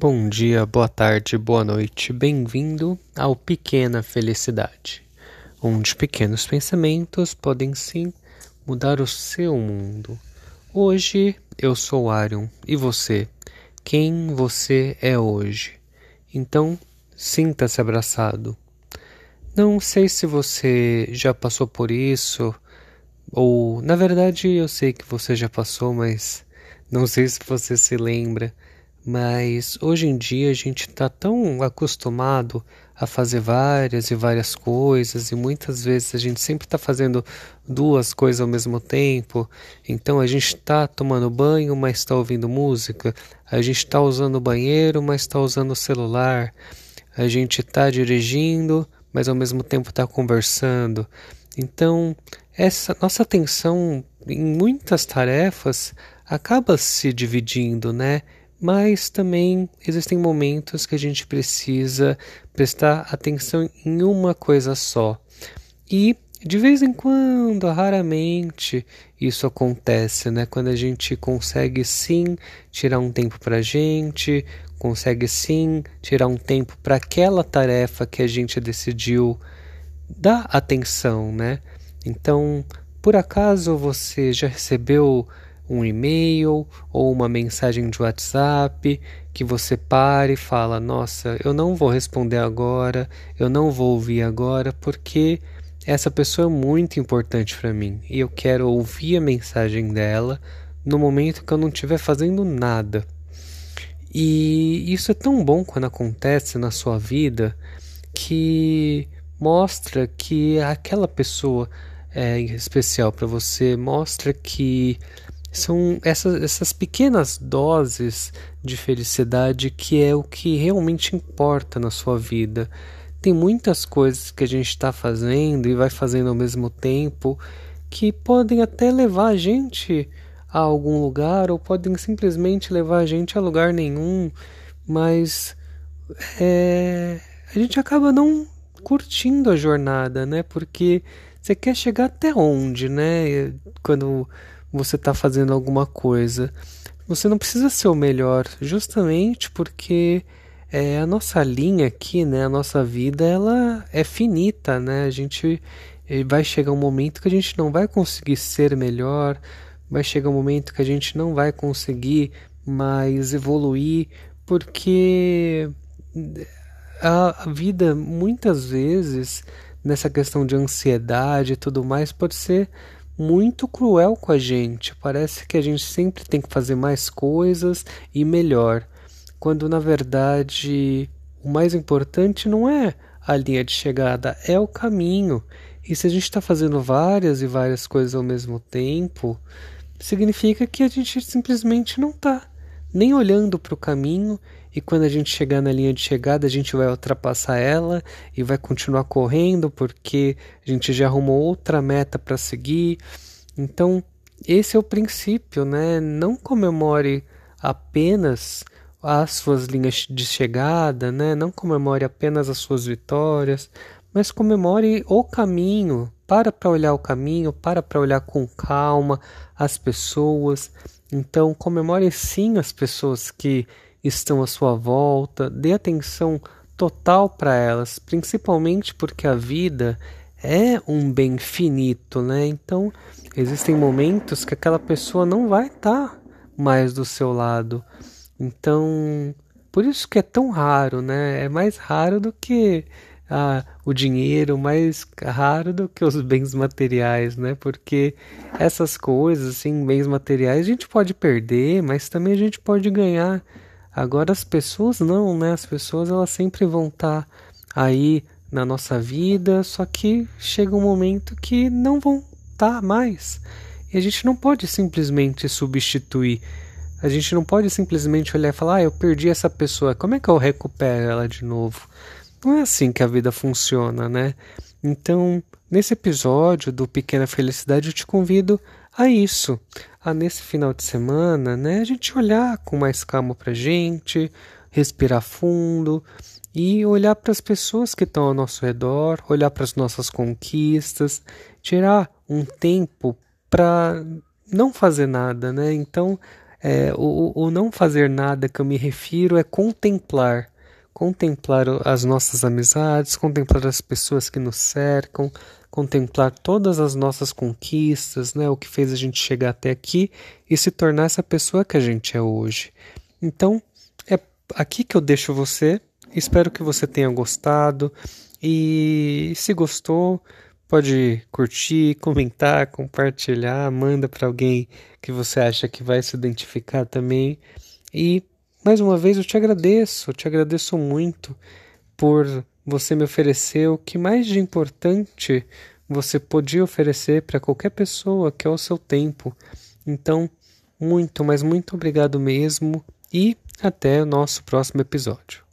Bom dia, boa tarde, boa noite, bem-vindo ao Pequena Felicidade, onde pequenos pensamentos podem sim mudar o seu mundo. Hoje eu sou Arion e você? Quem você é hoje? Então, sinta-se abraçado. Não sei se você já passou por isso, ou na verdade eu sei que você já passou, mas não sei se você se lembra mas hoje em dia a gente está tão acostumado a fazer várias e várias coisas, e muitas vezes a gente sempre está fazendo duas coisas ao mesmo tempo. Então a gente está tomando banho, mas está ouvindo música, a gente está usando o banheiro, mas está usando o celular, a gente está dirigindo, mas ao mesmo tempo está conversando. Então, essa nossa atenção em muitas tarefas acaba se dividindo, né? Mas também existem momentos que a gente precisa prestar atenção em uma coisa só. E de vez em quando, raramente, isso acontece, né? Quando a gente consegue sim tirar um tempo para a gente, consegue sim tirar um tempo para aquela tarefa que a gente decidiu dar atenção, né? Então, por acaso você já recebeu um e-mail ou uma mensagem de WhatsApp que você pare e fala: "Nossa, eu não vou responder agora, eu não vou ouvir agora porque essa pessoa é muito importante para mim e eu quero ouvir a mensagem dela no momento que eu não estiver fazendo nada". E isso é tão bom quando acontece na sua vida que mostra que aquela pessoa é especial para você, mostra que são essas, essas pequenas doses de felicidade que é o que realmente importa na sua vida. Tem muitas coisas que a gente está fazendo e vai fazendo ao mesmo tempo que podem até levar a gente a algum lugar ou podem simplesmente levar a gente a lugar nenhum, mas é, a gente acaba não curtindo a jornada, né? Porque você quer chegar até onde, né? Quando você está fazendo alguma coisa. Você não precisa ser o melhor, justamente porque é, a nossa linha aqui, né, a nossa vida, ela é finita, né? A gente eh, vai chegar um momento que a gente não vai conseguir ser melhor, vai chegar um momento que a gente não vai conseguir mais evoluir, porque a, a vida muitas vezes nessa questão de ansiedade e tudo mais pode ser muito cruel com a gente. Parece que a gente sempre tem que fazer mais coisas e melhor, quando na verdade o mais importante não é a linha de chegada, é o caminho. E se a gente está fazendo várias e várias coisas ao mesmo tempo, significa que a gente simplesmente não está nem olhando para o caminho e quando a gente chegar na linha de chegada, a gente vai ultrapassar ela e vai continuar correndo porque a gente já arrumou outra meta para seguir. Então, esse é o princípio, né? Não comemore apenas as suas linhas de chegada, né? Não comemore apenas as suas vitórias, mas comemore o caminho. Para para olhar o caminho, para para olhar com calma as pessoas. Então, comemore sim as pessoas que estão à sua volta, dê atenção total para elas, principalmente porque a vida é um bem finito, né? Então, existem momentos que aquela pessoa não vai estar tá mais do seu lado. Então, por isso que é tão raro, né? É mais raro do que ah, o dinheiro, mais raro do que os bens materiais, né? Porque essas coisas, assim, bens materiais, a gente pode perder, mas também a gente pode ganhar. Agora as pessoas não, né? As pessoas elas sempre vão estar tá aí na nossa vida, só que chega um momento que não vão estar tá mais. E a gente não pode simplesmente substituir. A gente não pode simplesmente olhar e falar: "Ah, eu perdi essa pessoa, como é que eu recupero ela de novo?" Não é assim que a vida funciona, né? Então, nesse episódio do Pequena Felicidade, eu te convido a isso, a nesse final de semana, né, a gente olhar com mais calma pra gente, respirar fundo e olhar para as pessoas que estão ao nosso redor, olhar para as nossas conquistas, tirar um tempo para não fazer nada, né? Então, É, o, o não fazer nada que eu me refiro é contemplar. Contemplar as nossas amizades, contemplar as pessoas que nos cercam, contemplar todas as nossas conquistas, né, o que fez a gente chegar até aqui e se tornar essa pessoa que a gente é hoje. Então, é aqui que eu deixo você. Espero que você tenha gostado e se gostou, pode curtir, comentar, compartilhar, manda para alguém que você acha que vai se identificar também. E mais uma vez eu te agradeço, eu te agradeço muito por você me oferecer o que mais de importante você podia oferecer para qualquer pessoa, que é o seu tempo. Então, muito, mas muito obrigado mesmo e até o nosso próximo episódio.